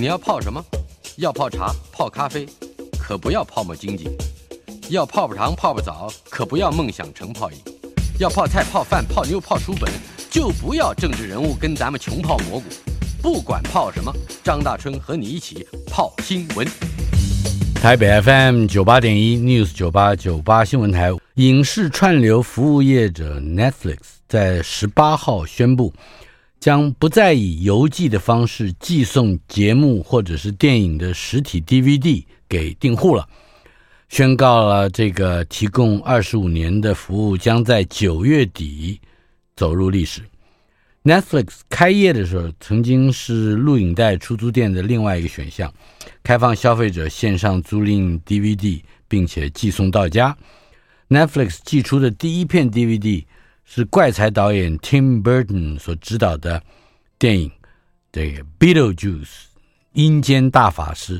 你要泡什么？要泡茶、泡咖啡，可不要泡沫经济；要泡泡糖、泡泡澡，可不要梦想成泡影；要泡菜、泡饭、泡妞、泡书本，就不要政治人物跟咱们穷泡蘑菇。不管泡什么，张大春和你一起泡新闻。台北 FM 九八点一 News 九八九八新闻台，影视串流服务业者 Netflix 在十八号宣布，将不再以邮寄的方式寄送节目或者是电影的实体 DVD 给订户了，宣告了这个提供二十五年的服务将在九月底走入历史。Netflix 开业的时候，曾经是录影带出租店的另外一个选项，开放消费者线上租赁 DVD，并且寄送到家。Netflix 寄出的第一片 DVD 是怪才导演 Tim Burton 所执导的电影《这个 Beetlejuice 阴间大法师》。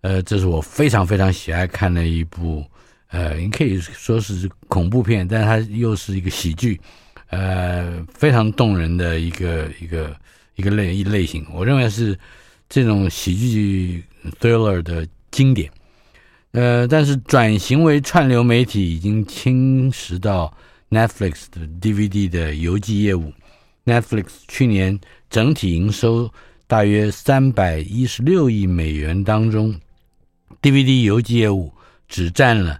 呃，这是我非常非常喜爱看的一部，呃，你可以说是恐怖片，但它又是一个喜剧。呃，非常动人的一个一个一个类一类型，我认为是这种喜剧 thriller 的经典。呃，但是转型为串流媒体已经侵蚀到 Netflix 的 DVD 的邮寄业务。Netflix 去年整体营收大约三百一十六亿美元当中，DVD 邮寄业务只占了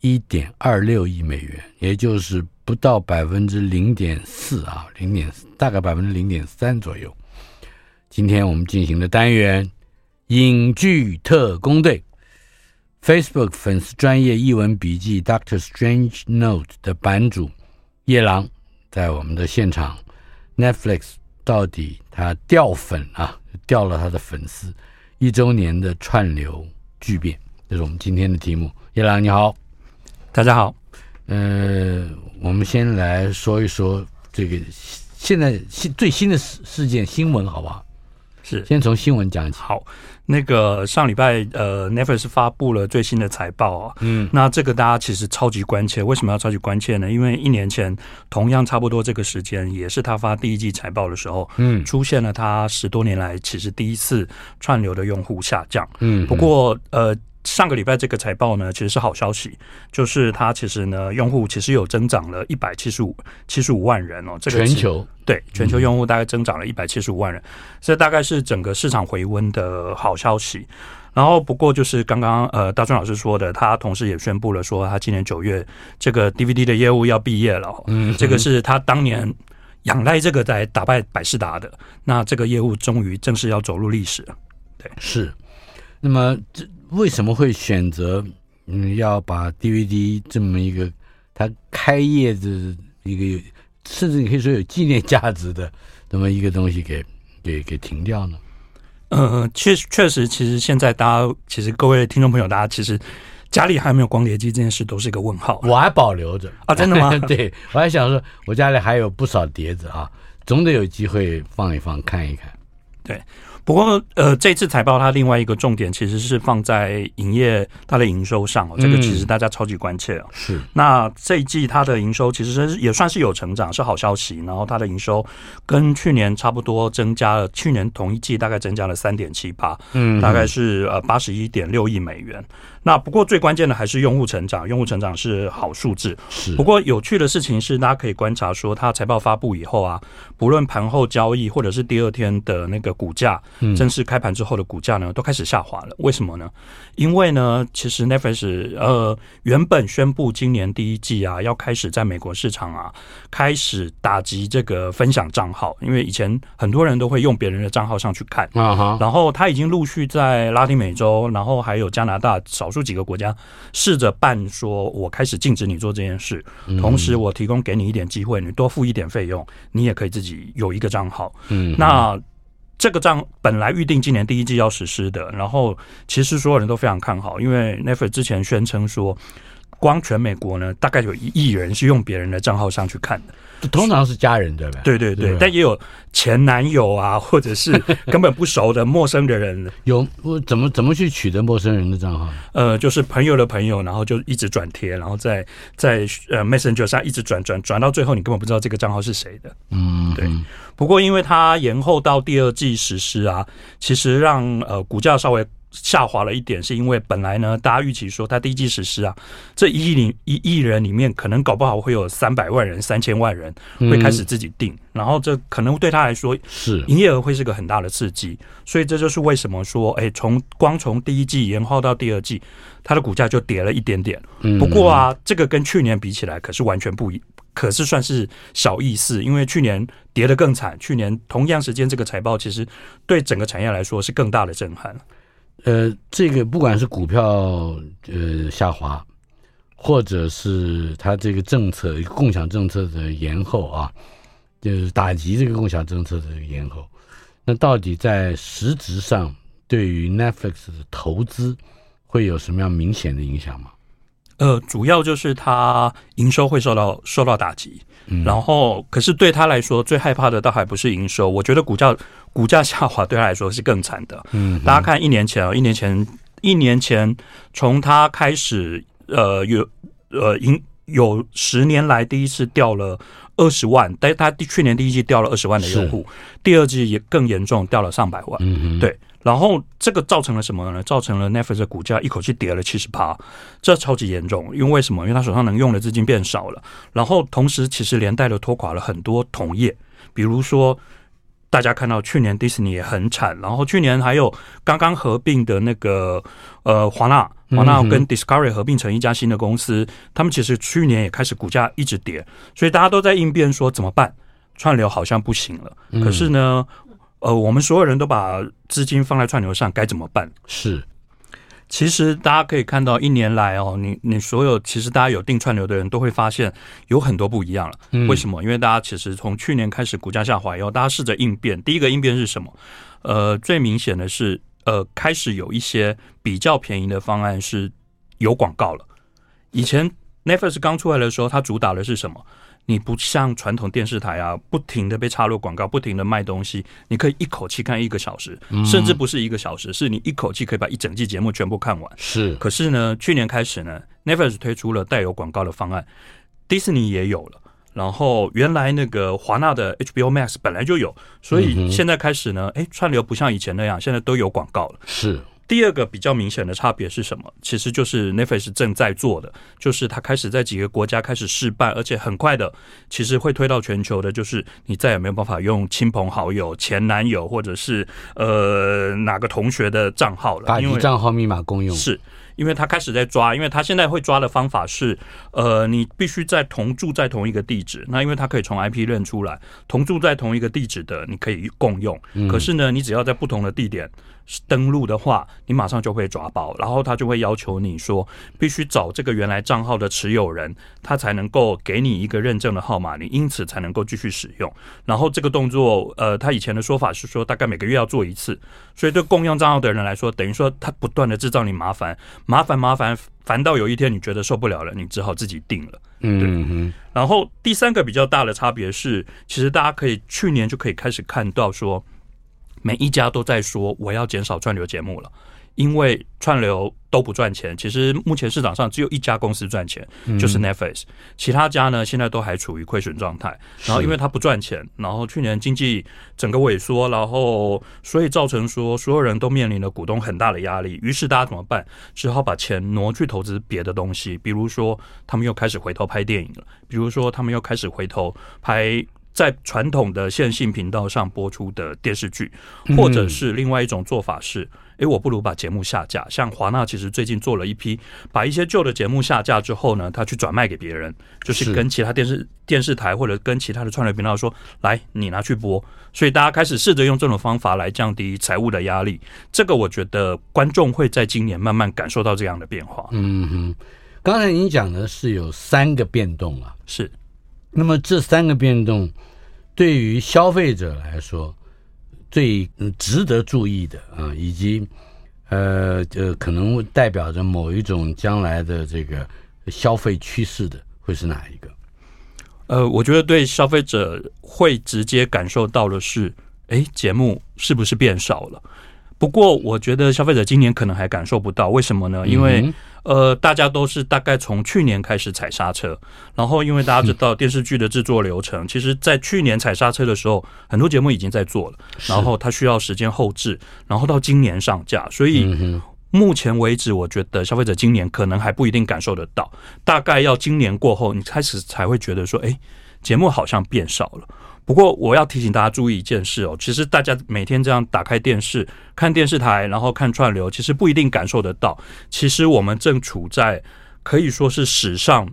一点二六亿美元，也就是。不到百分之零点四啊，零点大概百分之零点三左右。今天我们进行的单元《影剧特工队》，Facebook 粉丝专业译文笔记 Doctor Strange Note 的版主夜郎在我们的现场。Netflix 到底他掉粉啊，掉了他的粉丝一周年的串流巨变，这是我们今天的题目。夜郎你好，大家好。呃，我们先来说一说这个现在新最新的事事件新闻，好不好？是，先从新闻讲起。好，那个上礼拜呃，Netflix 发布了最新的财报啊。嗯，那这个大家其实超级关切。为什么要超级关切呢？因为一年前同样差不多这个时间，也是他发第一季财报的时候，嗯，出现了他十多年来其实第一次串流的用户下降。嗯，不过呃。上个礼拜这个财报呢，其实是好消息，就是它其实呢，用户其实有增长了一百七十五七十五万人哦。这个全球对全球用户大概增长了一百七十五万人，这大概是整个市场回温的好消息。然后不过就是刚刚呃大川老师说的，他同时也宣布了说，他今年九月这个 DVD 的业务要毕业了。嗯，这个是他当年仰赖这个在打败百事达的，那这个业务终于正式要走入历史了。对，是。那么这。为什么会选择嗯要把 DVD 这么一个它开业的一个甚至你可以说有纪念价值的这么一个东西给给给停掉呢？呃，确确实，其实现在大家其实各位听众朋友，大家其实家里还有没有光碟机这件事都是一个问号。我还保留着啊，真的吗？对，我还想说，我家里还有不少碟子啊，总得有机会放一放看一看。对。不过，呃，这次财报它另外一个重点其实是放在营业它的营收上哦，这个其实大家超级关切哦。是。那这一季它的营收其实也算是有成长，是好消息。然后它的营收跟去年差不多增加了，去年同一季大概增加了三点七八，嗯，大概是呃八十一点六亿美元。那不过最关键的还是用户成长，用户成长是好数字。是。不过有趣的事情是，大家可以观察说，它财报发布以后啊，不论盘后交易或者是第二天的那个股价。正式开盘之后的股价呢，都开始下滑了。为什么呢？因为呢，其实 Netflix 呃原本宣布今年第一季啊要开始在美国市场啊开始打击这个分享账号，因为以前很多人都会用别人的账号上去看啊哈。然后他已经陆续在拉丁美洲，然后还有加拿大少数几个国家试着办，说我开始禁止你做这件事，同时我提供给你一点机会，你多付一点费用，你也可以自己有一个账号。嗯，那。这个账本来预定今年第一季要实施的，然后其实所有人都非常看好，因为 Netflix 之前宣称说，光全美国呢，大概有一亿人是用别人的账号上去看的。通常是家人对吧？对对对，对，但也有前男友啊，或者是根本不熟的陌生的人。有我怎么怎么去取得陌生人的账号？呃，就是朋友的朋友，然后就一直转贴，然后在在呃 Messenger 上一直转转转到最后，你根本不知道这个账号是谁的。嗯，对。不过因为它延后到第二季实施啊，其实让呃股价稍微。下滑了一点，是因为本来呢，大家预期说它第一季实施啊，这一亿里一亿人里面，可能搞不好会有三百万人、三千万人会开始自己订，嗯、然后这可能对他来说是营业额会是个很大的刺激，所以这就是为什么说，哎，从光从第一季延后到第二季，它的股价就跌了一点点。不过啊，这个跟去年比起来可是完全不一，可是算是小意思，因为去年跌得更惨，去年同样时间这个财报其实对整个产业来说是更大的震撼。呃，这个不管是股票呃下滑，或者是它这个政策共享政策的延后啊，就是打击这个共享政策的延后，那到底在实质上对于 Netflix 的投资会有什么样明显的影响吗？呃，主要就是它营收会受到受到打击，嗯，然后可是对他来说最害怕的倒还不是营收，我觉得股价股价下滑对他来说是更惨的。嗯，大家看一年前啊，一年前一年前从他开始呃有呃营有十年来第一次掉了二十万，但是他去年第一季掉了二十万的用户，第二季也更严重，掉了上百万。嗯，对。然后这个造成了什么呢？造成了 Netflix 的股价一口气跌了七十趴，这超级严重。因为为什么？因为他手上能用的资金变少了。然后同时，其实连带的拖垮了很多同业，比如说大家看到去年迪士尼也很惨，然后去年还有刚刚合并的那个呃华纳，华纳跟 Discovery 合并成一家新的公司，他们其实去年也开始股价一直跌，所以大家都在应变说怎么办？串流好像不行了，可是呢？呃，我们所有人都把资金放在串流上，该怎么办？是，其实大家可以看到，一年来哦，你你所有其实大家有定串流的人都会发现有很多不一样了。嗯，为什么？因为大家其实从去年开始股价下滑以后，大家试着应变。第一个应变是什么？呃，最明显的是，呃，开始有一些比较便宜的方案是有广告了。以前 Netflix 刚出来的时候，它主打的是什么？你不像传统电视台啊，不停的被插入广告，不停的卖东西，你可以一口气看一个小时，甚至不是一个小时，是你一口气可以把一整季节目全部看完。是，可是呢，去年开始呢，Netflix 推出了带有广告的方案，迪士尼也有了，然后原来那个华纳的 HBO Max 本来就有，所以现在开始呢，哎，串流不像以前那样，现在都有广告了。是。第二个比较明显的差别是什么？其实就是 Netflix 正在做的，就是它开始在几个国家开始试办，而且很快的，其实会推到全球的。就是你再也没有办法用亲朋好友、前男友或者是呃哪个同学的账号了，因为账号密码公用是。因为他开始在抓，因为他现在会抓的方法是，呃，你必须在同住在同一个地址。那因为他可以从 IP 认出来，同住在同一个地址的，你可以共用。可是呢，你只要在不同的地点登录的话，你马上就会抓包，然后他就会要求你说，必须找这个原来账号的持有人，他才能够给你一个认证的号码，你因此才能够继续使用。然后这个动作，呃，他以前的说法是说，大概每个月要做一次。所以对共用账号的人来说，等于说他不断的制造你麻烦。麻烦麻烦烦到有一天你觉得受不了了，你只好自己定了。嗯嗯。然后第三个比较大的差别是，其实大家可以去年就可以开始看到说，每一家都在说我要减少串流节目了。因为串流都不赚钱，其实目前市场上只有一家公司赚钱，就是 Netflix。其他家呢，现在都还处于亏损状态。然后因为它不赚钱，然后去年经济整个萎缩，然后所以造成说所有人都面临了股东很大的压力。于是大家怎么办？只好把钱挪去投资别的东西，比如说他们又开始回头拍电影了，比如说他们又开始回头拍在传统的线性频道上播出的电视剧，或者是另外一种做法是。诶，我不如把节目下架。像华纳其实最近做了一批，把一些旧的节目下架之后呢，他去转卖给别人，就是跟其他电视电视台或者跟其他的串流频道说，来，你拿去播。所以大家开始试着用这种方法来降低财务的压力。这个我觉得观众会在今年慢慢感受到这样的变化。嗯哼，刚才您讲的是有三个变动啊，是。那么这三个变动对于消费者来说，最值得注意的啊，以及呃呃，可能代表着某一种将来的这个消费趋势的会是哪一个？呃，我觉得对消费者会直接感受到的是，哎，节目是不是变少了？不过，我觉得消费者今年可能还感受不到，为什么呢？因为、嗯、呃，大家都是大概从去年开始踩刹车，然后因为大家知道电视剧的制作流程，其实，在去年踩刹车的时候，很多节目已经在做了，然后它需要时间后置，然后到今年上架，所以目前为止，我觉得消费者今年可能还不一定感受得到，大概要今年过后，你开始才会觉得说，哎，节目好像变少了。不过我要提醒大家注意一件事哦，其实大家每天这样打开电视看电视台，然后看串流，其实不一定感受得到。其实我们正处在可以说是史上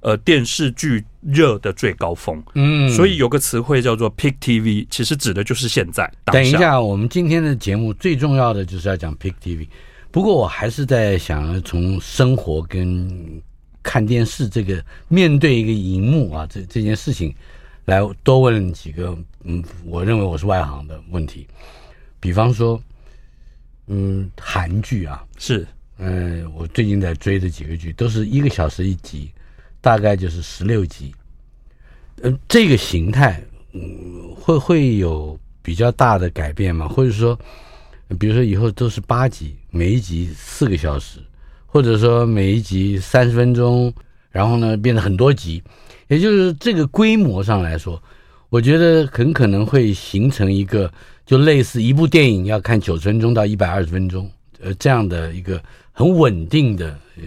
呃电视剧热的最高峰。嗯，所以有个词汇叫做 Peak TV，其实指的就是现在。等一下，我们今天的节目最重要的就是要讲 Peak TV。不过我还是在想，从生活跟看电视这个面对一个荧幕啊，这这件事情。来多问几个，嗯，我认为我是外行的问题，比方说，嗯，韩剧啊，是，嗯，我最近在追的几个剧都是一个小时一集，大概就是十六集，嗯，这个形态，嗯，会会有比较大的改变吗？或者说，比如说以后都是八集，每一集四个小时，或者说每一集三十分钟，然后呢，变得很多集。也就是这个规模上来说，我觉得很可能会形成一个，就类似一部电影要看九十分钟到一百二十分钟，呃，这样的一个很稳定的呃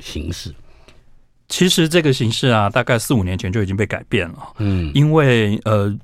形式。其实这个形式啊，大概四五年前就已经被改变了。嗯，因为呃。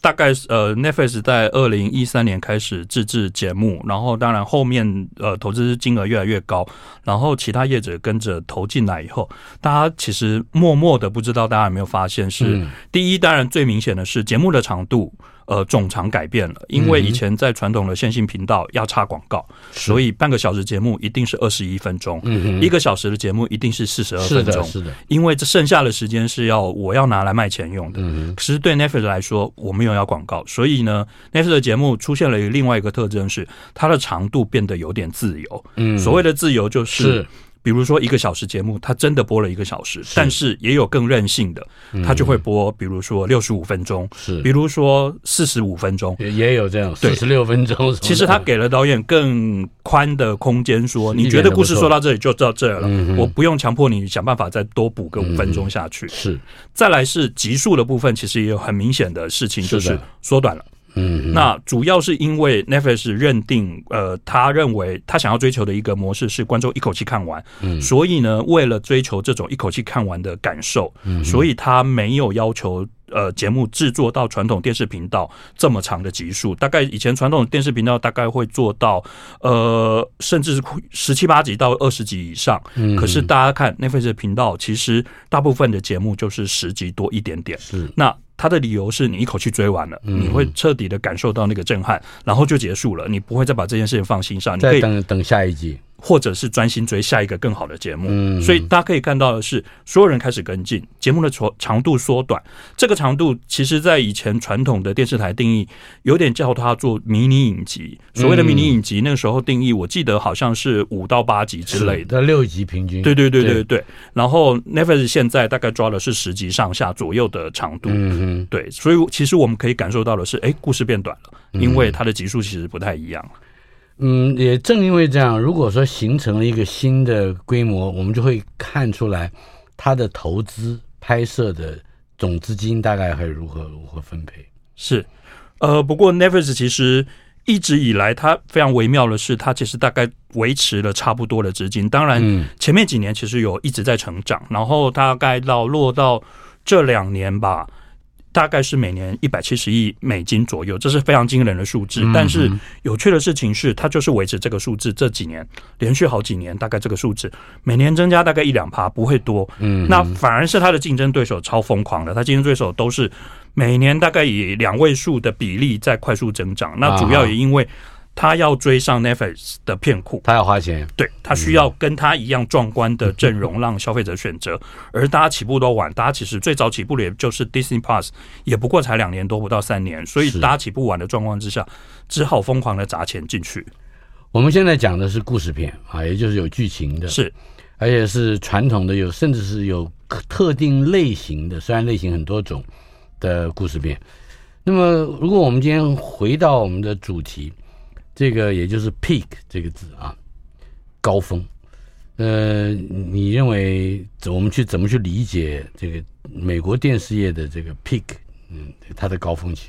大概呃，Netflix 在二零一三年开始自制节目，然后当然后面呃投资金额越来越高，然后其他业者跟着投进来以后，大家其实默默的不知道大家有没有发现是，是第一，当然最明显的是节目的长度。呃，总长改变了，因为以前在传统的线性频道要插广告，所以半个小时节目一定是二十一分钟，一个小时的节目一定是四十二分钟，是的，因为这剩下的时间是要我要拿来卖钱用的。可是对 Netflix 来说，我没有要广告，所以呢，Netflix 的节目出现了另外一个特征是，它的长度变得有点自由。嗯，所谓的自由就是。比如说一个小时节目，他真的播了一个小时，但是也有更任性的，他就会播，比如说六十五分钟，是，比如说四十五分钟，也也有这样，四十六分钟。其实他给了导演更宽的空间，说你觉得故事说到这里就到这儿了，我不用强迫你想办法再多补个五分钟下去。是，再来是集数的部分，其实也有很明显的事情，就是缩短了。嗯，那主要是因为 Netflix 认定，呃，他认为他想要追求的一个模式是观众一口气看完，嗯，所以呢，为了追求这种一口气看完的感受，嗯，所以他没有要求。呃，节目制作到传统电视频道这么长的集数，大概以前传统电视频道大概会做到呃，甚至是十七八集到二十集以上。嗯，可是大家看 Netflix 的频道，其实大部分的节目就是十集多一点点。是，那他的理由是你一口气追完了，你会彻底的感受到那个震撼，然后就结束了，你不会再把这件事情放心上，你可以等等下一集。或者是专心追下一个更好的节目，嗯，所以大家可以看到的是，所有人开始跟进，节目的长长度缩短。这个长度其实，在以前传统的电视台定义，有点叫它做迷你影集。所谓的迷你影集，那个时候定义，我记得好像是五到八集之类的，六集平均。对对对对对。然后 Netflix 现在大概抓的是十集上下左右的长度，嗯嗯，对。所以其实我们可以感受到的是，哎，故事变短了，因为它的集数其实不太一样。嗯，也正因为这样，如果说形成了一个新的规模，我们就会看出来它的投资拍摄的总资金大概会如何如何分配。是，呃，不过 Netflix 其实一直以来它非常微妙的是，它其实大概维持了差不多的资金。当然，前面几年其实有一直在成长，然后大概到落到这两年吧。大概是每年一百七十亿美金左右，这是非常惊人的数字。但是有趣的事情是，它就是维持这个数字，这几年连续好几年，大概这个数字每年增加大概一两趴，不会多。嗯，那反而是它的竞争对手超疯狂的，它竞争对手都是每年大概以两位数的比例在快速增长。那主要也因为。他要追上 Netflix 的片库，他要花钱，对，他需要跟他一样壮观的阵容让消费者选择，而大家起步都晚，大家其实最早起步的也就是 Disney Plus，也不过才两年多不到三年，所以大家起步晚的状况之下，只好疯狂的砸钱进去。我们现在讲的是故事片啊，也就是有剧情的，是，而且是传统的有，甚至是有特定类型的，虽然类型很多种的故事片。那么，如果我们今天回到我们的主题，这个也就是 “peak” 这个字啊，高峰。呃，你认为我们去怎么去理解这个美国电视业的这个 peak？嗯，它的高峰期？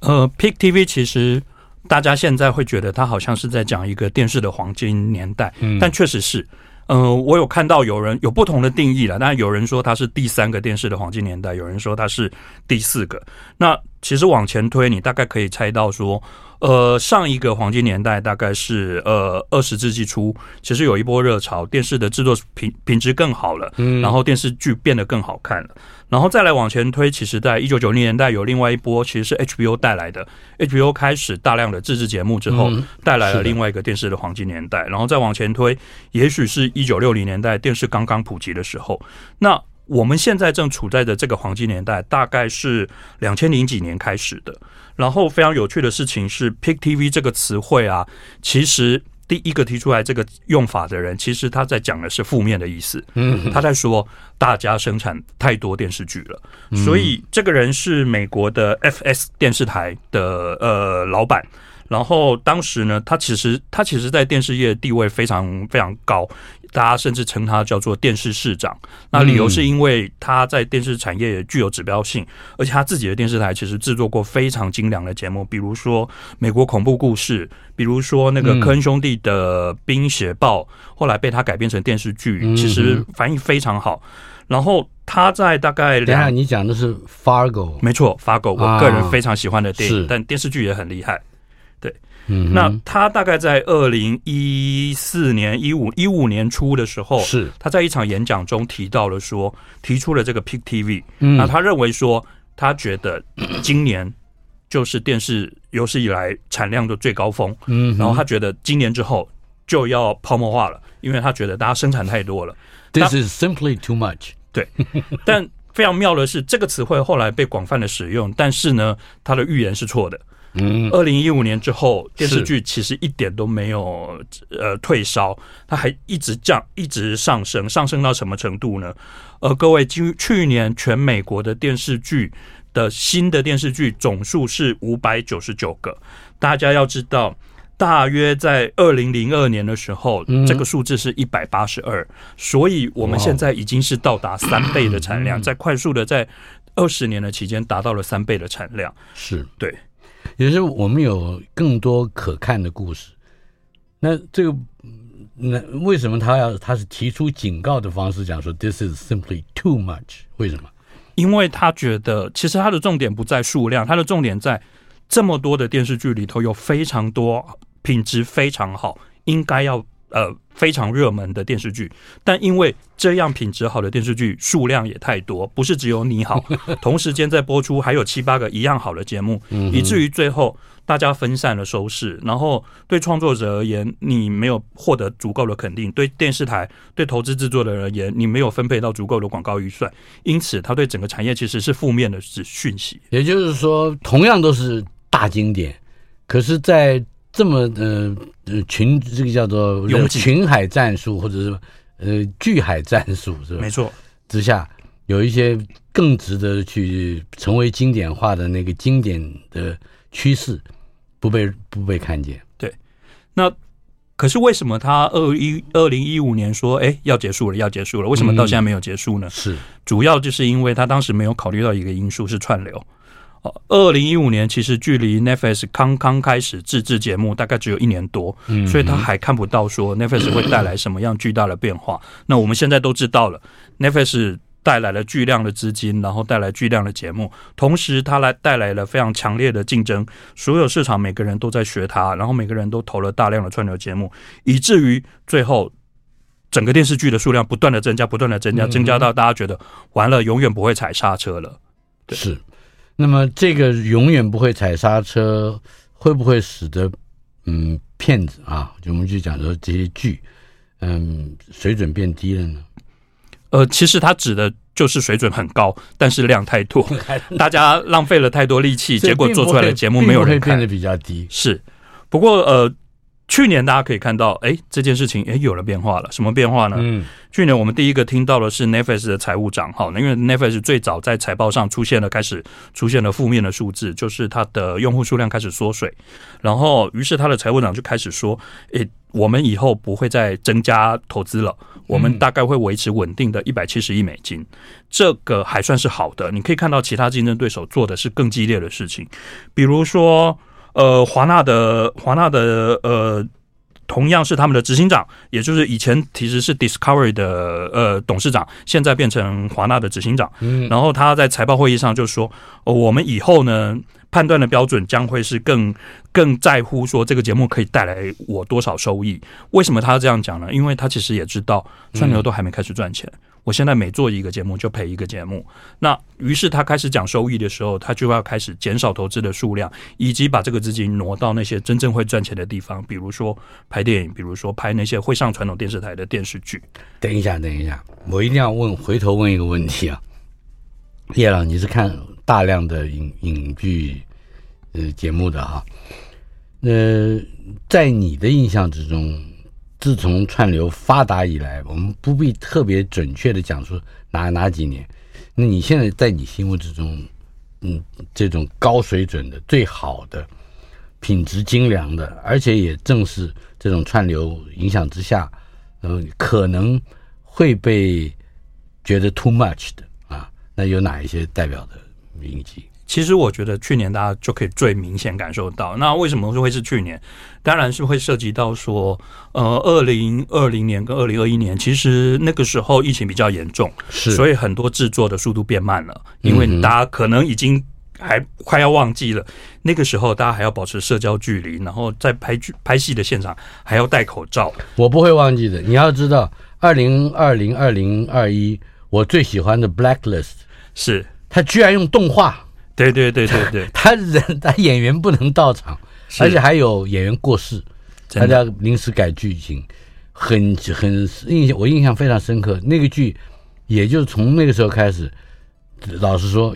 呃，peak TV 其实大家现在会觉得它好像是在讲一个电视的黄金年代，嗯，但确实是。呃，我有看到有人有不同的定义了，当然有人说它是第三个电视的黄金年代，有人说它是第四个。那其实往前推，你大概可以猜到说。呃，上一个黄金年代大概是呃二十世纪初，其实有一波热潮，电视的制作品品质更好了，嗯，然后电视剧变得更好看了，然后再来往前推，其实在一九九零年代有另外一波，其实是 HBO 带来的，HBO 开始大量的自制节目之后，带来了另外一个电视的黄金年代，然后再往前推，也许是一九六零年代电视刚刚普及的时候，那我们现在正处在的这个黄金年代，大概是两千零几年开始的。然后非常有趣的事情是，Peak TV 这个词汇啊，其实第一个提出来这个用法的人，其实他在讲的是负面的意思。嗯，他在说大家生产太多电视剧了，所以这个人是美国的 FS 电视台的呃老板。然后当时呢，他其实他其实，在电视业地位非常非常高。大家甚至称他叫做电视市长，那理由是因为他在电视产业也具有指标性，而且他自己的电视台其实制作过非常精良的节目，比如说《美国恐怖故事》，比如说那个科恩兄弟的《冰雪暴》，后来被他改编成电视剧，其实反应非常好。然后他在大概两，等下你讲的是 Fargo，没错，Fargo，我个人非常喜欢的电影，但电视剧也很厉害。嗯，那他大概在二零一四年一五一五年初的时候，是他在一场演讲中提到了说，提出了这个 Peak TV。嗯，那他认为说，他觉得今年就是电视有史以来产量的最高峰。嗯，然后他觉得今年之后就要泡沫化了，因为他觉得大家生产太多了。This is simply too much。对，但非常妙的是，这个词汇后来被广泛的使用，但是呢，他的预言是错的。嗯，二零一五年之后，电视剧其实一点都没有呃退烧，它还一直降，一直上升，上升到什么程度呢？呃，各位，今去年全美国的电视剧的新的电视剧总数是五百九十九个，大家要知道，大约在二零零二年的时候，嗯、这个数字是一百八十二，所以我们现在已经是到达三倍的产量，在快速的在二十年的期间达到了三倍的产量，是。对。也是我们有更多可看的故事，那这个那为什么他要他是提出警告的方式讲说 this is simply too much？为什么？因为他觉得其实他的重点不在数量，他的重点在这么多的电视剧里头有非常多品质非常好，应该要呃。非常热门的电视剧，但因为这样品质好的电视剧数量也太多，不是只有你好，同时间在播出还有七八个一样好的节目，以至于最后大家分散了收视，然后对创作者而言，你没有获得足够的肯定；对电视台、对投资制作的人而言，你没有分配到足够的广告预算，因此它对整个产业其实是负面的是讯息。也就是说，同样都是大经典，可是，在这么呃呃群这个叫做群海战术，或者是呃巨海战术是吧？没错，之下有一些更值得去成为经典化的那个经典的趋势，不被不被看见。对，那可是为什么他二一二零一五年说哎要结束了要结束了？为什么到现在没有结束呢？嗯、是主要就是因为他当时没有考虑到一个因素是串流。二零一五年其实距离 Netflix 刚刚开始自制节目，大概只有一年多，所以他还看不到说 Netflix 会带来什么样巨大的变化。那我们现在都知道了，Netflix 带来了巨量的资金，然后带来巨量的节目，同时它来带来了非常强烈的竞争，所有市场每个人都在学它，然后每个人都投了大量的串流节目，以至于最后整个电视剧的数量不断的增加，不断的增加，增加到大家觉得完了，永远不会踩刹车了。对。是。那么这个永远不会踩刹车，会不会使得嗯骗子啊，就我们就讲说这些剧，嗯水准变低了呢？呃，其实它指的就是水准很高，但是量太多，大家浪费了太多力气，结果做出来的节目没有人看，变得比较低。是，不过呃，去年大家可以看到，哎，这件事情哎有了变化了。什么变化呢？嗯，去年我们第一个听到的是 Netflix 的财务长，哈，因为 Netflix 最早在财报上出现了开始出现了负面的数字，就是它的用户数量开始缩水。然后，于是他的财务长就开始说，哎，我们以后不会再增加投资了，我们大概会维持稳定的一百七十亿美金，这个还算是好的。你可以看到其他竞争对手做的是更激烈的事情，比如说。呃，华纳的华纳的呃，同样是他们的执行长，也就是以前其实是 Discovery 的呃董事长，现在变成华纳的执行长。嗯，然后他在财报会议上就说，呃，我们以后呢，判断的标准将会是更更在乎说这个节目可以带来我多少收益。为什么他要这样讲呢？因为他其实也知道串流都还没开始赚钱。嗯我现在每做一个节目就赔一个节目，那于是他开始讲收益的时候，他就要开始减少投资的数量，以及把这个资金挪到那些真正会赚钱的地方，比如说拍电影，比如说拍那些会上传统电视台的电视剧。等一下，等一下，我一定要问，回头问一个问题啊，叶老，你是看大量的影影剧呃节目的哈？呃，在你的印象之中。自从串流发达以来，我们不必特别准确的讲出哪哪几年。那你现在在你心目之中，嗯，这种高水准的、最好的、品质精良的，而且也正是这种串流影响之下，嗯，可能会被觉得 too much 的啊，那有哪一些代表的名集？其实我觉得去年大家就可以最明显感受到，那为什么说会是去年？当然是会涉及到说，呃，二零二零年跟二零二一年，其实那个时候疫情比较严重，是，所以很多制作的速度变慢了，因为大家可能已经还快要忘记了，那个时候大家还要保持社交距离，然后在拍剧拍戏的现场还要戴口罩。我不会忘记的，你要知道，二零二零二零二一，我最喜欢的 Blacklist 是，他居然用动画。对对对对对，他人他演员不能到场，而且还有演员过世，大家临时改剧情，很很印象，我印象非常深刻。那个剧，也就从那个时候开始，老实说，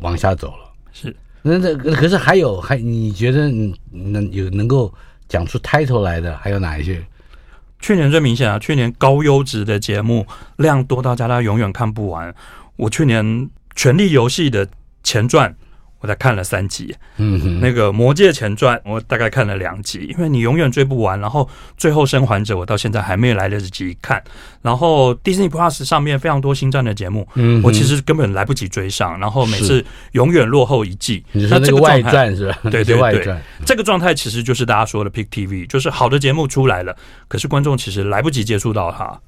往下走了。是，那这可是还有还你觉得能有能够讲出 title 来的还有哪一些？去年最明显啊，去年高优质的节目量多到大家永远看不完。我去年《权力游戏》的。前传，我才看了三集。嗯哼，那个《魔戒前传》，我大概看了两集，因为你永远追不完。然后最后生还者，我到现在还没有来得及看。然后 Disney Plus 上面非常多星战的节目，嗯，我其实根本来不及追上。然后每次永远落后一季。你说这个外传是吧？对对对，这个状态其实就是大家说的 Pick TV，就是好的节目出来了，可是观众其实来不及接触到它。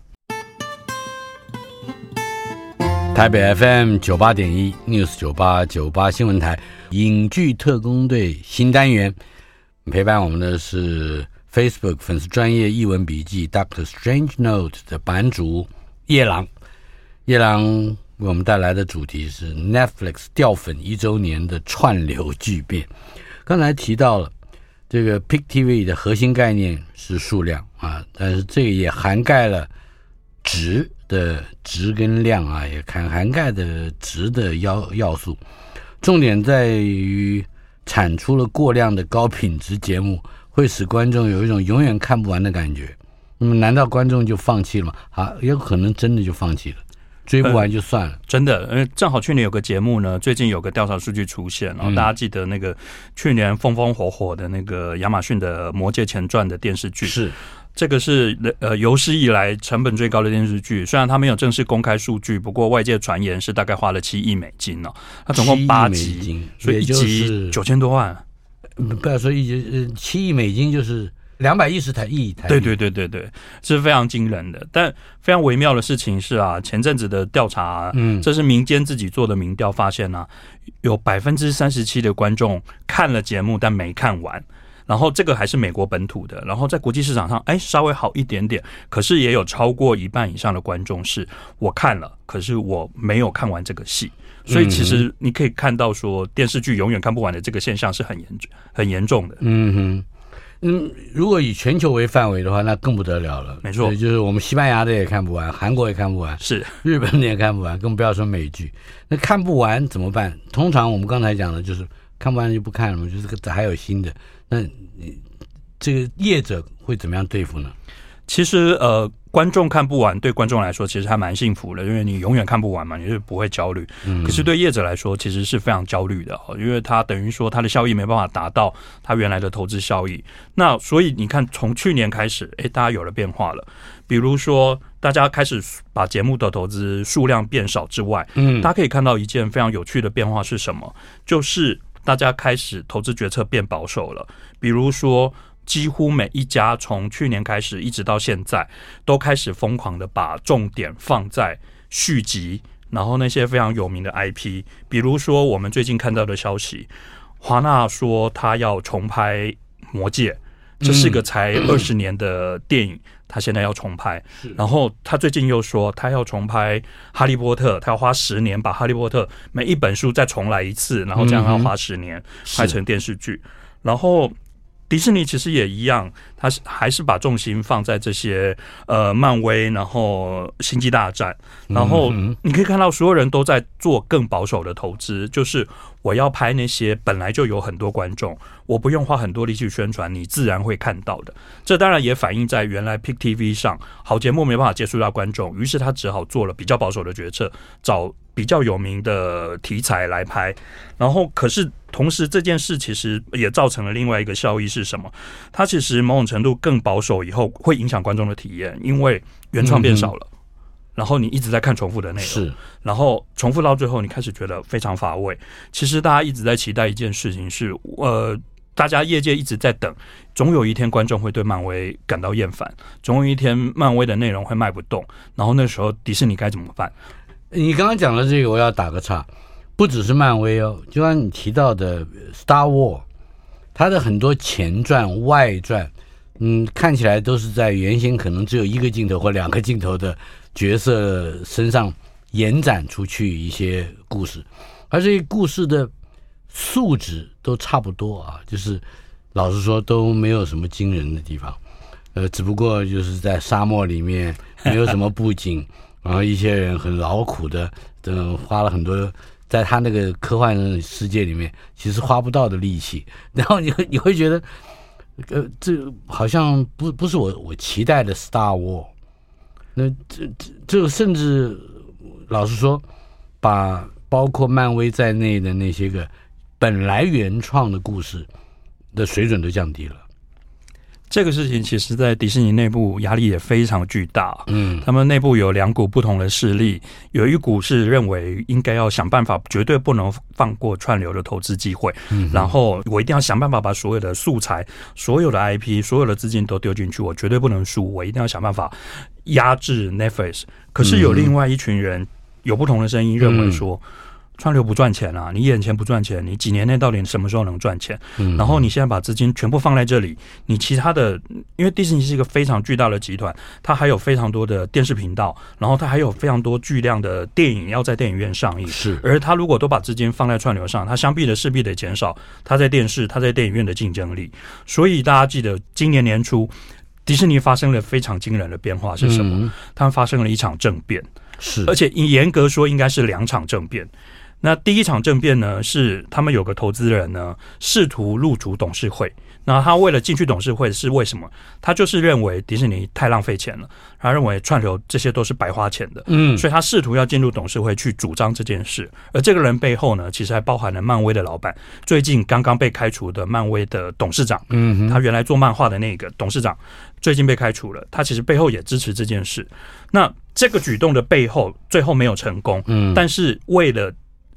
台北 FM 九八点一 News 九八九八新闻台影剧特工队新单元，陪伴我们的是 Facebook 粉丝专业译文笔记 Doctor Strange Note 的版主夜郎。夜郎为我们带来的主题是 Netflix 掉粉一周年的串流巨变。刚才提到了这个 Pick TV 的核心概念是数量啊，但是这个也涵盖了值。的值跟量啊，也看涵盖的值的要要素，重点在于产出了过量的高品质节目，会使观众有一种永远看不完的感觉。那么，难道观众就放弃了吗？啊，也有可能真的就放弃了，追不完就算了。嗯、真的，因为正好去年有个节目呢，最近有个调查数据出现，然后大家记得那个去年风风火火的那个亚马逊的《魔界前传》的电视剧是。这个是呃有史以来成本最高的电视剧，虽然它没有正式公开数据，不过外界传言是大概花了七亿美金哦。它总共八集，所以一集九千多万。不要说一集，呃，七亿美金就是两百一十台亿台。对对对对对，是非常惊人的。但非常微妙的事情是啊，前阵子的调查，嗯，这是民间自己做的民调，发现呢、啊，有百分之三十七的观众看了节目，但没看完。然后这个还是美国本土的，然后在国际市场上，哎，稍微好一点点，可是也有超过一半以上的观众是我看了，可是我没有看完这个戏，所以其实你可以看到说电视剧永远看不完的这个现象是很严重、很严重的。嗯哼，嗯，如果以全球为范围的话，那更不得了了。没错，就是我们西班牙的也看不完，韩国也看不完，是日本的也看不完，更不要说美剧。那看不完怎么办？通常我们刚才讲的就是看不完就不看了嘛，就是还有新的。那你这个业者会怎么样对付呢？其实呃。观众看不完，对观众来说其实还蛮幸福的，因为你永远看不完嘛，你是不会焦虑。嗯，可是对业者来说，其实是非常焦虑的，因为他等于说他的效益没办法达到他原来的投资效益。那所以你看，从去年开始，诶，大家有了变化了。比如说，大家开始把节目的投资数量变少之外，嗯，大家可以看到一件非常有趣的变化是什么？就是大家开始投资决策变保守了。比如说。几乎每一家从去年开始一直到现在，都开始疯狂的把重点放在续集，然后那些非常有名的 IP，比如说我们最近看到的消息，华纳说他要重拍《魔戒》，这是个才二十年的电影，他现在要重拍。然后他最近又说他要重拍《哈利波特》，他要花十年把《哈利波特》每一本书再重来一次，然后这样要花十年拍成电视剧，然后。迪士尼其实也一样，他是还是把重心放在这些呃漫威，然后星际大战，然后你可以看到所有人都在做更保守的投资，就是我要拍那些本来就有很多观众，我不用花很多力气宣传，你自然会看到的。这当然也反映在原来 Pick TV 上好节目没办法接触到观众，于是他只好做了比较保守的决策，找。比较有名的题材来拍，然后可是同时这件事其实也造成了另外一个效益是什么？它其实某种程度更保守以后会影响观众的体验，因为原创变少了，然后你一直在看重复的内容，是，然后重复到最后你开始觉得非常乏味。其实大家一直在期待一件事情是，呃，大家业界一直在等，总有一天观众会对漫威感到厌烦，总有一天漫威的内容会卖不动，然后那时候迪士尼该怎么办？你刚刚讲的这个，我要打个岔，不只是漫威哦，就像你提到的《Star War》，它的很多前传、外传，嗯，看起来都是在原先可能只有一个镜头或两个镜头的角色身上延展出去一些故事，而这些故事的素质都差不多啊，就是老实说都没有什么惊人的地方，呃，只不过就是在沙漠里面没有什么布景。然后一些人很劳苦的，等花了很多，在他那个科幻世界里面，其实花不到的力气。然后你会你会觉得，呃，这好像不不是我我期待的 Star War。那这这这个甚至老实说，把包括漫威在内的那些个本来原创的故事的水准都降低了。这个事情其实，在迪士尼内部压力也非常巨大。嗯，他们内部有两股不同的势力，有一股是认为应该要想办法，绝对不能放过串流的投资机会。嗯，然后我一定要想办法把所有的素材、所有的 IP、所有的资金都丢进去，我绝对不能输，我一定要想办法压制 Netflix。可是有另外一群人有不同的声音，认为说。串流不赚钱啊！你眼前不赚钱，你几年内到底什么时候能赚钱？嗯，然后你现在把资金全部放在这里，你其他的，因为迪士尼是一个非常巨大的集团，它还有非常多的电视频道，然后它还有非常多巨量的电影要在电影院上映。是，而它如果都把资金放在串流上，它相必的势必得减少它在电视、它在电影院的竞争力。所以大家记得，今年年初迪士尼发生了非常惊人的变化是什么？嗯，他们发生了一场政变，是，而且严格说应该是两场政变。那第一场政变呢，是他们有个投资人呢，试图入主董事会。那他为了进去董事会是为什么？他就是认为迪士尼太浪费钱了，他认为串流这些都是白花钱的。嗯，所以他试图要进入董事会去主张这件事。而这个人背后呢，其实还包含了漫威的老板，最近刚刚被开除的漫威的董事长。嗯，他原来做漫画的那个董事长最近被开除了，他其实背后也支持这件事。那这个举动的背后最后没有成功。嗯，但是为了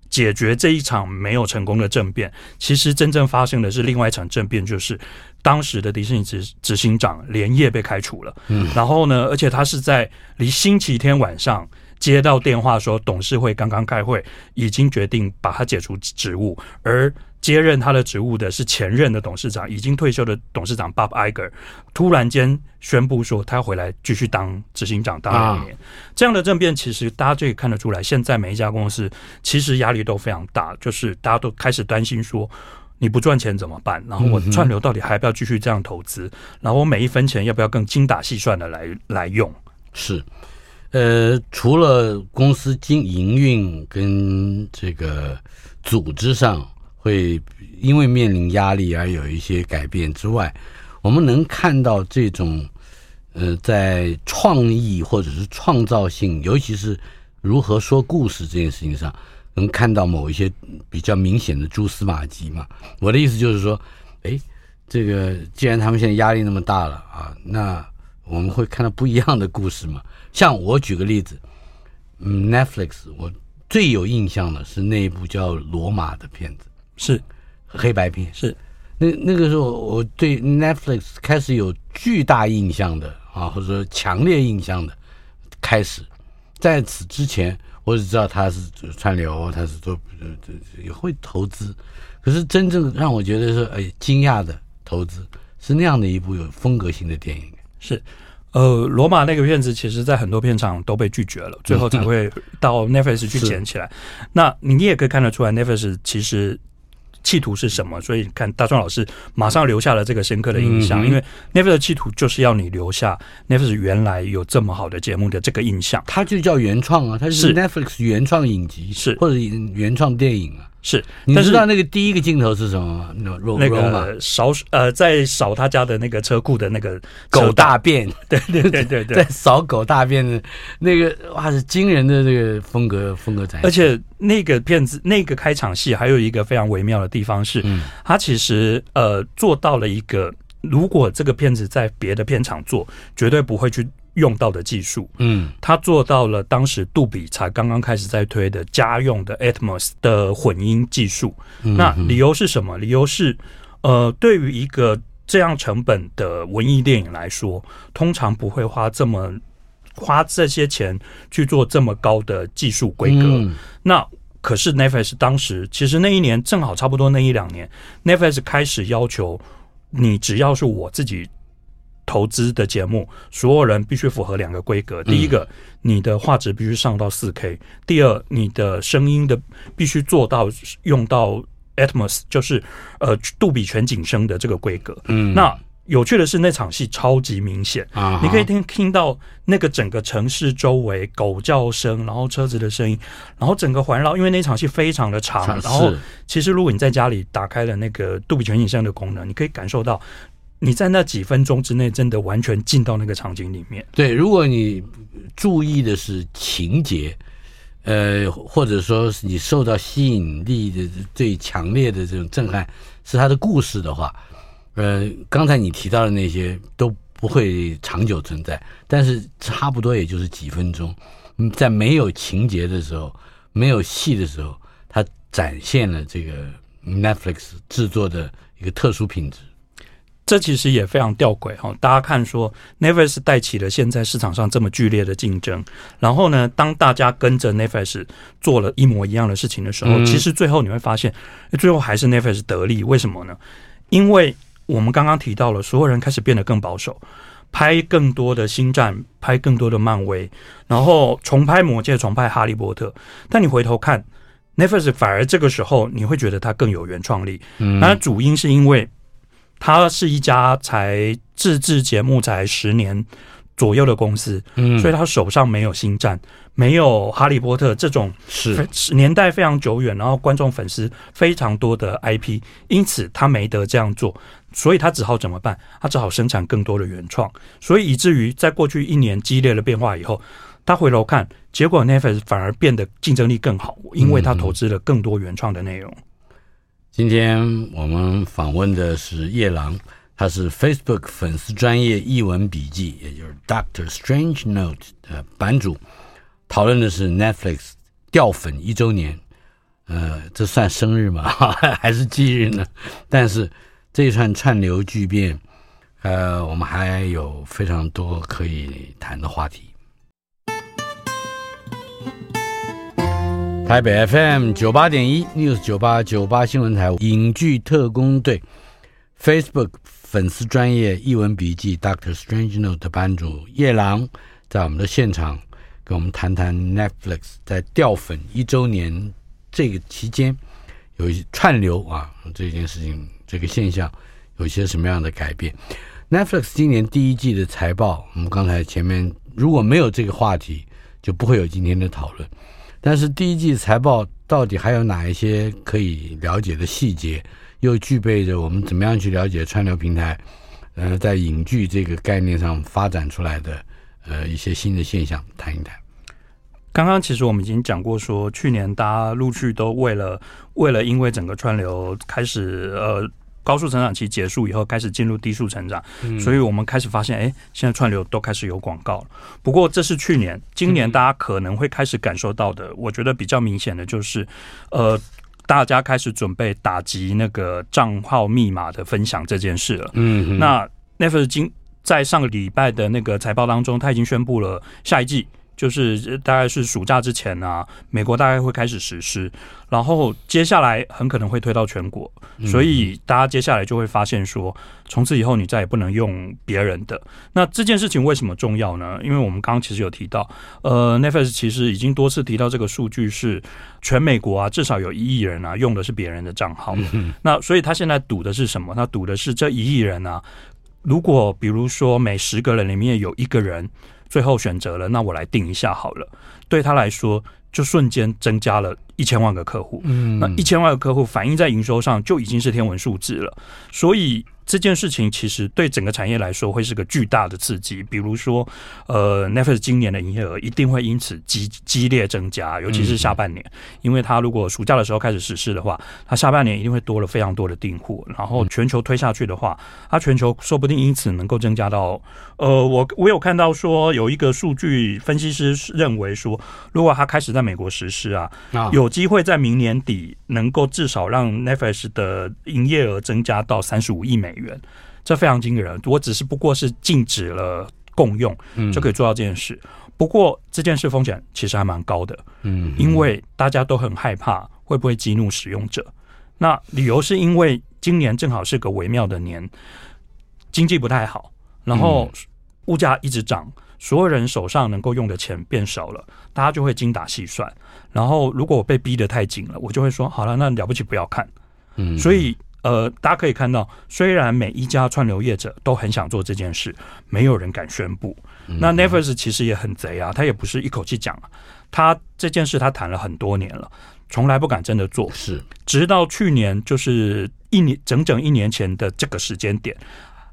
解决这一场没有成功的政变，其实真正发生的是另外一场政变，就是当时的迪士尼执执行长连夜被开除了。嗯，然后呢，而且他是在离星期天晚上接到电话说，董事会刚刚开会，已经决定把他解除职务，而。接任他的职务的是前任的董事长，已经退休的董事长 Bob Iger，突然间宣布说他要回来继续当执行长当两年。这样的政变，其实大家就可以看得出来，现在每一家公司其实压力都非常大，就是大家都开始担心说，你不赚钱怎么办？然后我串流到底还要不要继续这样投资？然后我每一分钱要不要更精打细算的来来用？是，呃，除了公司经营运跟这个组织上。会因为面临压力而有一些改变之外，我们能看到这种，呃，在创意或者是创造性，尤其是如何说故事这件事情上，能看到某一些比较明显的蛛丝马迹嘛？我的意思就是说，哎，这个既然他们现在压力那么大了啊，那我们会看到不一样的故事嘛？像我举个例子，嗯，Netflix 我最有印象的是那一部叫《罗马》的片子，是黑白片，是。那那个时候，我对 Netflix 开始有巨大印象的啊，或者说强烈印象的开始。在此之前，我只知道他是串流，他是做也会投资。可是真正让我觉得说哎惊讶的投资是那样的一部有风格性的电影。是，呃，罗马那个片子，其实在很多片场都被拒绝了，最后才会到 Netflix 去捡起来。那你也可以看得出来，Netflix 其实。企图是什么？所以看大壮老师马上留下了这个深刻的印象，嗯、因为 Netflix 的企图就是要你留下 Netflix 原来有这么好的节目的这个印象。它就叫原创啊，它是 Netflix 原创影集，是或者原创电影啊。是，你知道那个第一个镜头是什么吗？那个扫呃，在扫他家的那个车库的那个狗大便，对对对对对，在扫狗大便的那个哇，是惊人的这个风格风格展现。而且那个片子那个开场戏还有一个非常微妙的地方是，嗯，他其实呃做到了一个，如果这个片子在别的片场做，绝对不会去。用到的技术，嗯，他做到了当时杜比才刚刚开始在推的家用的 Atmos 的混音技术。那理由是什么？理由是，呃，对于一个这样成本的文艺电影来说，通常不会花这么花这些钱去做这么高的技术规格。那可是 Netflix 当时其实那一年正好差不多那一两年，Netflix 开始要求你只要是我自己。投资的节目，所有人必须符合两个规格：第一个，你的画质必须上到四 K；第二，你的声音的必须做到用到 Atmos，就是呃杜比全景声的这个规格。嗯，那有趣的是，那场戏超级明显啊！你可以听听到那个整个城市周围狗叫声，然后车子的声音，然后整个环绕，因为那场戏非常的长。然后，其实如果你在家里打开了那个杜比全景声的功能，你可以感受到。你在那几分钟之内，真的完全进到那个场景里面。对，如果你注意的是情节，呃，或者说是你受到吸引力的最强烈的这种震撼是他的故事的话，呃，刚才你提到的那些都不会长久存在。但是差不多也就是几分钟，在没有情节的时候，没有戏的时候，它展现了这个 Netflix 制作的一个特殊品质。这其实也非常吊诡哈，大家看说，Netflix 带起了现在市场上这么剧烈的竞争，然后呢，当大家跟着 Netflix 做了一模一样的事情的时候，其实最后你会发现，最后还是 Netflix 得利。为什么呢？因为我们刚刚提到了，所有人开始变得更保守，拍更多的星战，拍更多的漫威，然后重拍魔戒，重拍哈利波特。但你回头看 Netflix，反而这个时候你会觉得它更有原创力。嗯那主因是因为。它是一家才自制节目才十年左右的公司，嗯，所以他手上没有星战，没有哈利波特这种是年代非常久远，然后观众粉丝非常多的 IP，因此他没得这样做，所以他只好怎么办？他只好生产更多的原创，所以以至于在过去一年激烈的变化以后，他回头看，结果 Netflix 反而变得竞争力更好，因为他投资了更多原创的内容。今天我们访问的是夜郎，他是 Facebook 粉丝专业译文笔记，也就是 Doctor Strange Note 的版主，讨论的是 Netflix 掉粉一周年，呃，这算生日吗？还是忌日呢？但是这一串串流巨变，呃，我们还有非常多可以谈的话题。台北 FM 九八点一 News 九八九八新闻台影剧特工队 Facebook 粉丝专业译文笔记 Doctor Strange Note 的班主叶朗在我们的现场跟我们谈谈 Netflix 在掉粉一周年这个期间有一串流啊这件事情这个现象有一些什么样的改变？Netflix 今年第一季的财报，我们刚才前面如果没有这个话题，就不会有今天的讨论。但是第一季财报到底还有哪一些可以了解的细节？又具备着我们怎么样去了解串流平台？呃，在影剧这个概念上发展出来的呃一些新的现象，谈一谈。刚刚其实我们已经讲过说，去年大家陆续都为了为了因为整个串流开始呃。高速成长期结束以后，开始进入低速成长，嗯、所以我们开始发现，哎，现在串流都开始有广告了。不过这是去年，今年大家可能会开始感受到的。嗯、我觉得比较明显的就是，呃，大家开始准备打击那个账号密码的分享这件事了。嗯哼，那 Netflix 今在上个礼拜的那个财报当中，他已经宣布了下一季。就是大概是暑假之前啊，美国大概会开始实施，然后接下来很可能会推到全国，所以大家接下来就会发现说，从此以后你再也不能用别人的。那这件事情为什么重要呢？因为我们刚刚其实有提到，呃，Netflix 其实已经多次提到这个数据是全美国啊，至少有一亿人啊用的是别人的账号。那所以他现在赌的是什么？他赌的是这一亿人啊，如果比如说每十个人里面有一个人。最后选择了，那我来定一下好了。对他来说，就瞬间增加了一千万个客户。嗯，那一千万个客户反映在营收上就已经是天文数字了。所以。这件事情其实对整个产业来说会是个巨大的刺激，比如说，呃，Netflix 今年的营业额一定会因此激激烈增加，尤其是下半年，因为它如果暑假的时候开始实施的话，它下半年一定会多了非常多的订户，然后全球推下去的话，它全球说不定因此能够增加到，呃，我我有看到说有一个数据分析师认为说，如果它开始在美国实施啊，有机会在明年底能够至少让 Netflix 的营业额增加到三十五亿美元。这非常惊人。我只是不过是禁止了共用，就可以做到这件事。嗯、不过这件事风险其实还蛮高的，嗯，因为大家都很害怕会不会激怒使用者。那理由是因为今年正好是个微妙的年，经济不太好，然后物价一直涨，所有人手上能够用的钱变少了，大家就会精打细算。然后如果我被逼得太紧了，我就会说好了，那了不起不要看，嗯，所以。呃，大家可以看到，虽然每一家串流业者都很想做这件事，没有人敢宣布。嗯、那 Netflix 其实也很贼啊，他也不是一口气讲啊，他这件事他谈了很多年了，从来不敢真的做。是，直到去年，就是一年整整一年前的这个时间点，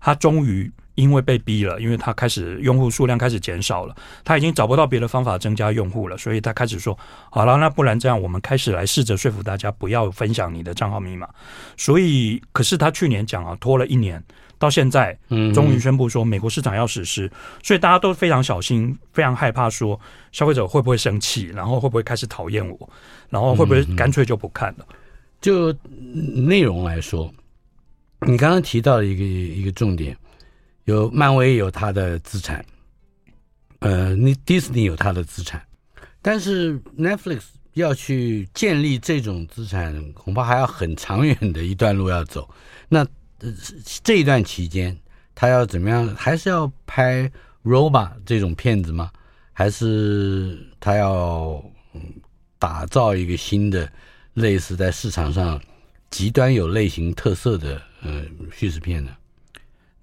他终于。因为被逼了，因为他开始用户数量开始减少了，他已经找不到别的方法增加用户了，所以他开始说：“好了，那不然这样，我们开始来试着说服大家不要分享你的账号密码。”所以，可是他去年讲啊，拖了一年，到现在，嗯终于宣布说美国市场要实施，所以大家都非常小心，非常害怕说消费者会不会生气，然后会不会开始讨厌我，然后会不会干脆就不看了。就内容来说，你刚刚提到的一个一个重点。有漫威有它的资产，呃，你迪士尼有它的资产，但是 Netflix 要去建立这种资产，恐怕还要很长远的一段路要走。那呃这一段期间，他要怎么样？还是要拍 Robot 这种片子吗？还是他要打造一个新的类似在市场上极端有类型特色的呃叙事片呢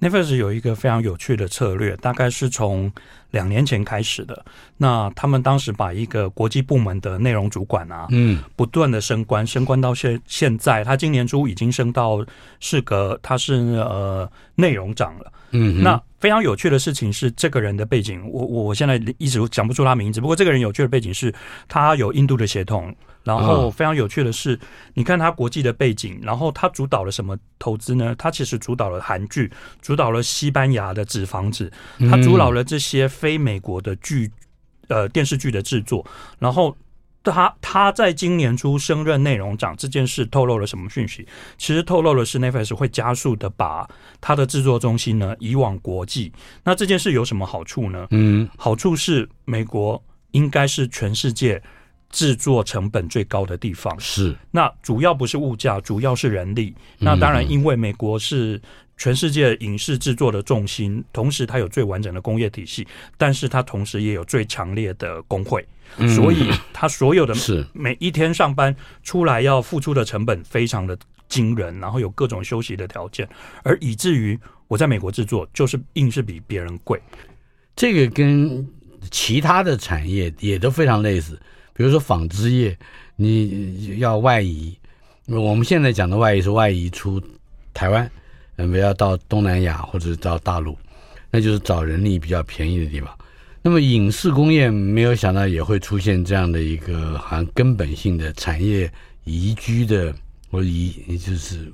？Netflix 有一个非常有趣的策略，大概是从两年前开始的。那他们当时把一个国际部门的内容主管啊，嗯，不断的升官，升官到现现在，他今年初已经升到是个他是呃内容长了。嗯，那非常有趣的事情是，这个人的背景，我我我现在一直讲不出他名字。不过这个人有趣的背景是，他有印度的血统。然后非常有趣的是，你看他国际的背景，然后他主导了什么投资呢？他其实主导了韩剧，主导了西班牙的纸房子，他主导了这些非美国的剧，呃，电视剧的制作。然后他他在今年初升任内容长这件事透露了什么讯息？其实透露的是 Netflix 会加速的把他的制作中心呢移往国际。那这件事有什么好处呢？嗯，好处是美国应该是全世界。制作成本最高的地方是，那主要不是物价，主要是人力。那当然，因为美国是全世界影视制作的重心，同时它有最完整的工业体系，但是它同时也有最强烈的工会，所以它所有的 是每一天上班出来要付出的成本非常的惊人，然后有各种休息的条件，而以至于我在美国制作就是硬是比别人贵。这个跟其他的产业也都非常类似。比如说纺织业，你要外移，我们现在讲的外移是外移出台湾，嗯，不要到东南亚或者到大陆，那就是找人力比较便宜的地方。那么影视工业没有想到也会出现这样的一个好像根本性的产业宜居的，或者移就是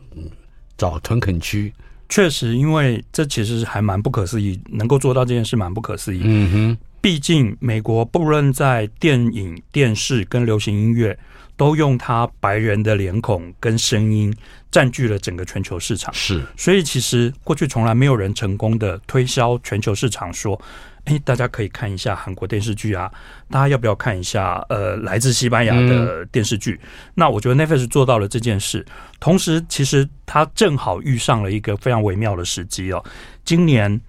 找屯垦区。确实，因为这其实还蛮不可思议，能够做到这件事蛮不可思议。嗯哼，毕竟美国不论在电影、电视跟流行音乐，都用他白人的脸孔跟声音占据了整个全球市场。是，所以其实过去从来没有人成功的推销全球市场，说。哎，大家可以看一下韩国电视剧啊！大家要不要看一下呃，来自西班牙的电视剧？嗯、那我觉得 Netflix 做到了这件事，同时其实他正好遇上了一个非常微妙的时机哦。今年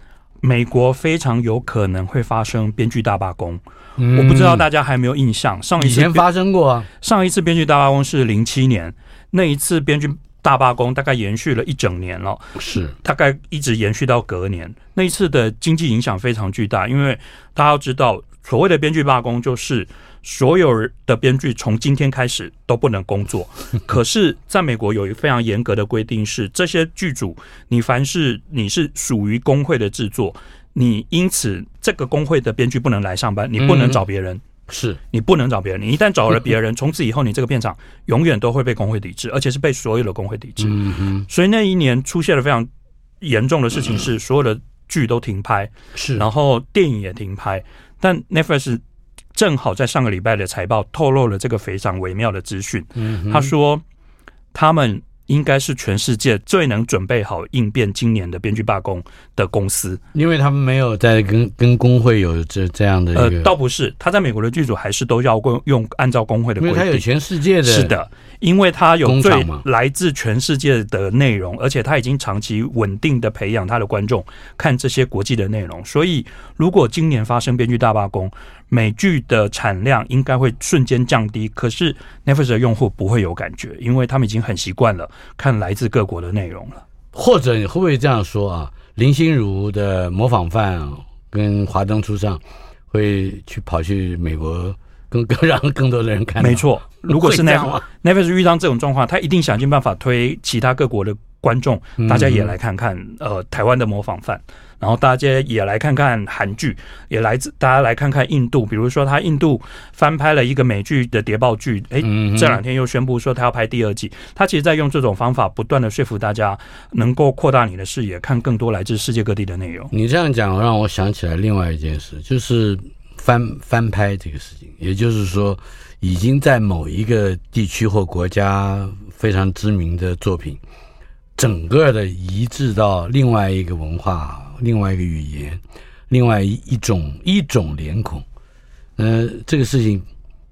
美国非常有可能会发生编剧大罢工，嗯、我不知道大家还有没有印象？上一次以前发生过啊，上一次编剧大罢工是零七年，那一次编剧。大罢工大概延续了一整年了，是大概一直延续到隔年。那一次的经济影响非常巨大，因为大家要知道，所谓的编剧罢工就是所有的编剧从今天开始都不能工作。可是，在美国有一个非常严格的规定，是这些剧组，你凡是你是属于工会的制作，你因此这个工会的编剧不能来上班，你不能找别人。嗯是你不能找别人，你一旦找了 别人，从此以后你这个片场永远都会被工会抵制，而且是被所有的工会抵制。嗯哼，所以那一年出现了非常严重的事情，是所有的剧都停拍，是，然后电影也停拍。但 Netflix 正好在上个礼拜的财报透露了这个非常微妙的资讯。嗯，他说他们。应该是全世界最能准备好应变今年的编剧罢工的公司，因为他们没有在跟跟工会有这这样的。呃，倒不是，他在美国的剧组还是都要用按照工会的规定。因为他有全世界的，是的，因为他有最来自全世界的内容，而且他已经长期稳定的培养他的观众看这些国际的内容，所以如果今年发生编剧大罢工。美剧的产量应该会瞬间降低，可是 Netflix 的用户不会有感觉，因为他们已经很习惯了看来自各国的内容了。或者你会不会这样说啊？林心如的模仿犯跟华灯初上会去跑去美国，更更让更多的人看。没错，如果是 Netflix Netflix 遇到这种状况，他一定想尽办法推其他各国的观众，大家也来看看。嗯、呃，台湾的模仿犯。然后大家也来看看韩剧，也来自大家来看看印度，比如说他印度翻拍了一个美剧的谍报剧，哎，这两天又宣布说他要拍第二季。他其实在用这种方法不断的说服大家，能够扩大你的视野，看更多来自世界各地的内容。你这样讲让我想起来另外一件事，就是翻翻拍这个事情，也就是说已经在某一个地区或国家非常知名的作品，整个的移植到另外一个文化。另外一个语言，另外一种一种脸孔，呃，这个事情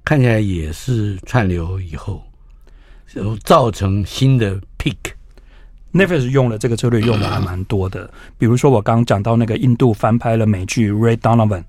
看起来也是串流以后，造成新的 peak。Netflix 用了这个策略，用的还蛮多的。比如说，我刚刚讲到那个印度翻拍了美剧《Ray Donovan》，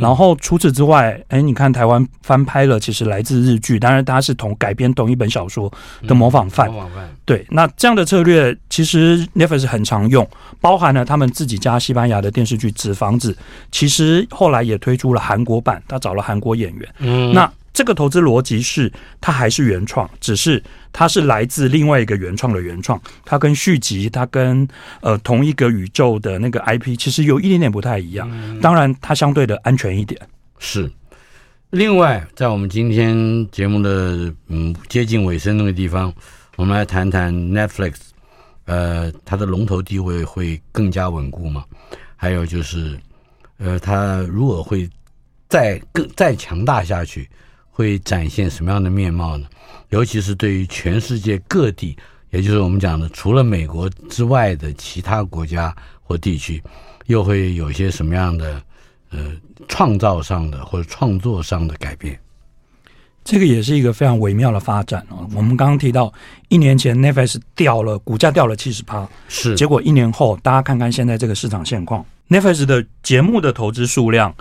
然后除此之外，哎，你看台湾翻拍了，其实来自日剧，当然它是同改编同一本小说的模仿范。模仿犯。对，那这样的策略其实 Netflix 很常用，包含了他们自己家西班牙的电视剧《纸房子》，其实后来也推出了韩国版，他找了韩国演员。嗯，那。这个投资逻辑是，它还是原创，只是它是来自另外一个原创的原创，它跟续集，它跟呃同一个宇宙的那个 IP，其实有一点点不太一样。当然，它相对的安全一点。是。另外，在我们今天节目的嗯接近尾声那个地方，我们来谈谈 Netflix，呃，它的龙头地位会更加稳固吗？还有就是，呃，它如果会再更再强大下去？会展现什么样的面貌呢？尤其是对于全世界各地，也就是我们讲的除了美国之外的其他国家或地区，又会有些什么样的呃创造上的或者创作上的改变？这个也是一个非常微妙的发展哦。我们刚刚提到，一年前 Netflix 掉了，股价掉了七十趴，是结果一年后，大家看看现在这个市场现况，Netflix 的节目的投资数量。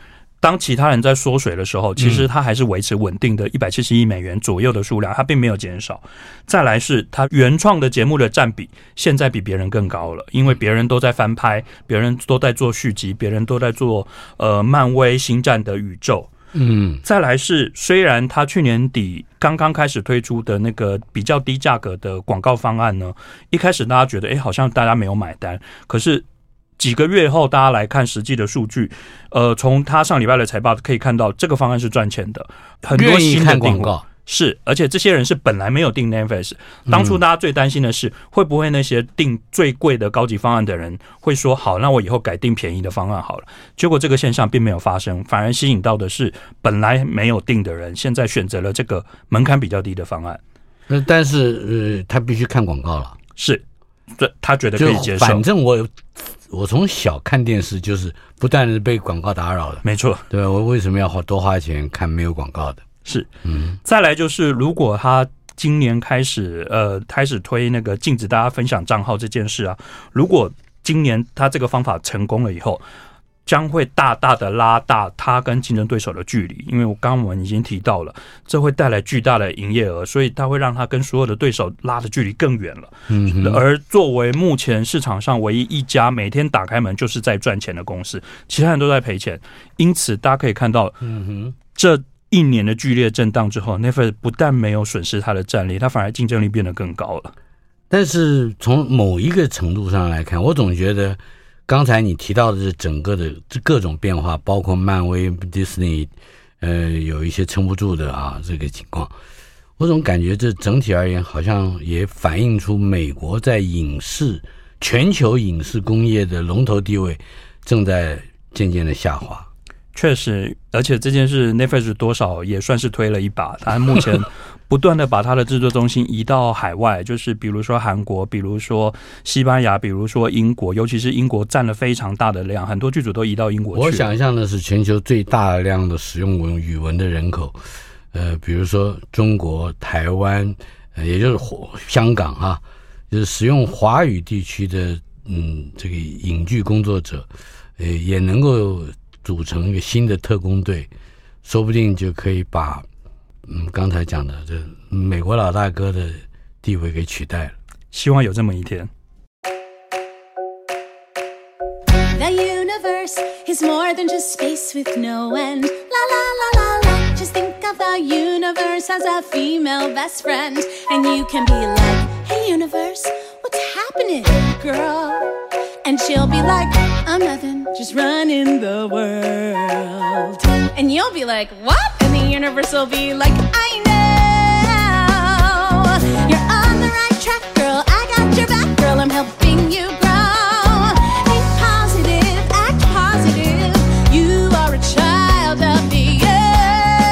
当其他人在缩水的时候，其实它还是维持稳定的一百七十亿美元左右的数量，它并没有减少。再来是它原创的节目的占比，现在比别人更高了，因为别人都在翻拍，别人都在做续集，别人都在做呃漫威星战的宇宙，嗯，再来是虽然他去年底刚刚开始推出的那个比较低价格的广告方案呢，一开始大家觉得哎，好像大家没有买单，可是几个月后大家来看实际的数据，呃，从他上礼拜的财报可以看到这个方案是赚钱的，很多新的广告。是，而且这些人是本来没有订 Netflix。当初大家最担心的是，会不会那些订最贵的高级方案的人会说：“好，那我以后改订便宜的方案好了。”结果这个现象并没有发生，反而吸引到的是本来没有订的人，现在选择了这个门槛比较低的方案。那但是，呃，他必须看广告了。是，这他觉得可以接受。反正我我从小看电视就是不断的被广告打扰的。没错，对，我为什么要花多花钱看没有广告的？是，嗯，再来就是，如果他今年开始，呃，开始推那个禁止大家分享账号这件事啊，如果今年他这个方法成功了以后，将会大大的拉大他跟竞争对手的距离，因为我刚刚我们已经提到了，这会带来巨大的营业额，所以它会让它跟所有的对手拉的距离更远了。嗯，而作为目前市场上唯一一家每天打开门就是在赚钱的公司，其他人都在赔钱，因此大家可以看到，嗯哼，这。一年的剧烈震荡之后，Netflix 不但没有损失它的战力，它反而竞争力变得更高了。但是从某一个程度上来看，我总觉得刚才你提到的这整个的这各种变化，包括漫威、迪士尼，呃，有一些撑不住的啊这个情况，我总感觉这整体而言好像也反映出美国在影视全球影视工业的龙头地位正在渐渐的下滑。确实，而且这件事 Netflix 多少也算是推了一把。他目前不断的把他的制作中心移到海外，就是比如说韩国，比如说西班牙，比如说英国，尤其是英国占了非常大的量，很多剧组都移到英国去。我想象的是全球最大量的使用文语文的人口，呃，比如说中国、台湾，呃，也就是香港啊，就是使用华语地区的嗯这个影剧工作者，呃，也能够。组成一个新的特工队，说不定就可以把嗯刚才讲的这美国老大哥的地位给取代了。希望有这么一天。The universe is more than just space with no end. La la la la la. Just think of the universe as a female best friend, and you can be like, Hey universe, what's happening, girl? And she'll be like, I'm nothing, just running the world. And you'll be like, what? The universe will be like, I know. You're on the right track, girl. I got your back, girl. I'm helping you grow. Think positive, act positive. You are a child of the earth.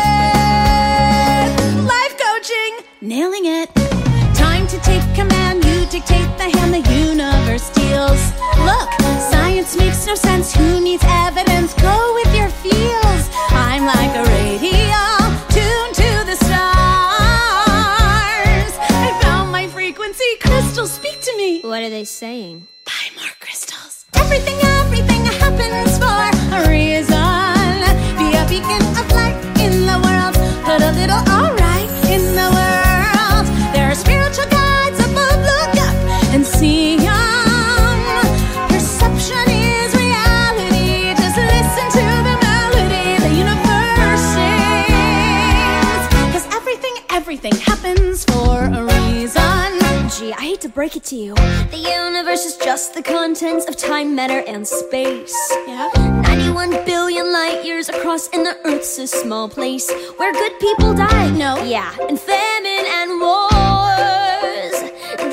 Life coaching, nailing it. Time to take command. You dictate the hand the universe deals. Look, science makes no sense. Who needs What are they saying? Buy more crystals. Everything, everything happens for a reason. Be a beacon of light in the world. Put a little alright in the world. There are spiritual guides above. Look up and see. Perception is reality. Just listen to the melody the universe sings. 'Cause everything, everything happens break it to you. The universe is just the contents of time, matter, and space. Yeah. 91 billion light years across, and the Earth's a small place where good people die. No. Yeah, and famine and wars.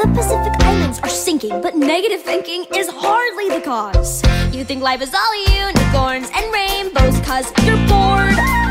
The Pacific Islands are sinking, but negative thinking is hardly the cause. You think life is all unicorns and rainbows, cause you're bored.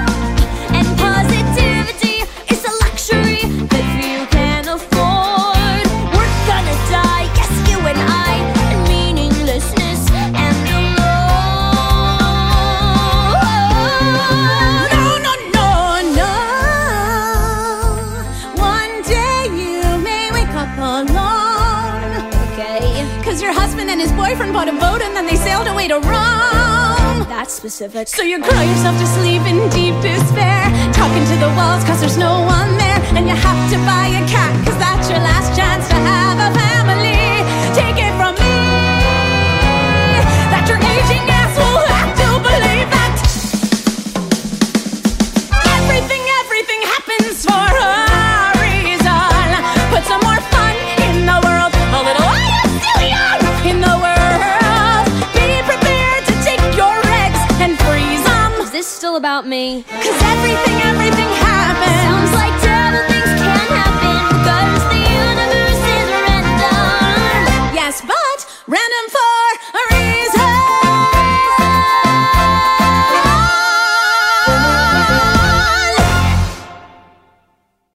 boyfriend bought a boat and then they sailed away to Rome. That's specific. So you cry yourself to sleep in deep despair, talking to the walls cause there's no one there. And you have to buy a cat cause that's your last chance to have a family. Take it from me that your aging ass will have to believe that everything, everything happens for us. About me. Cause everything, everything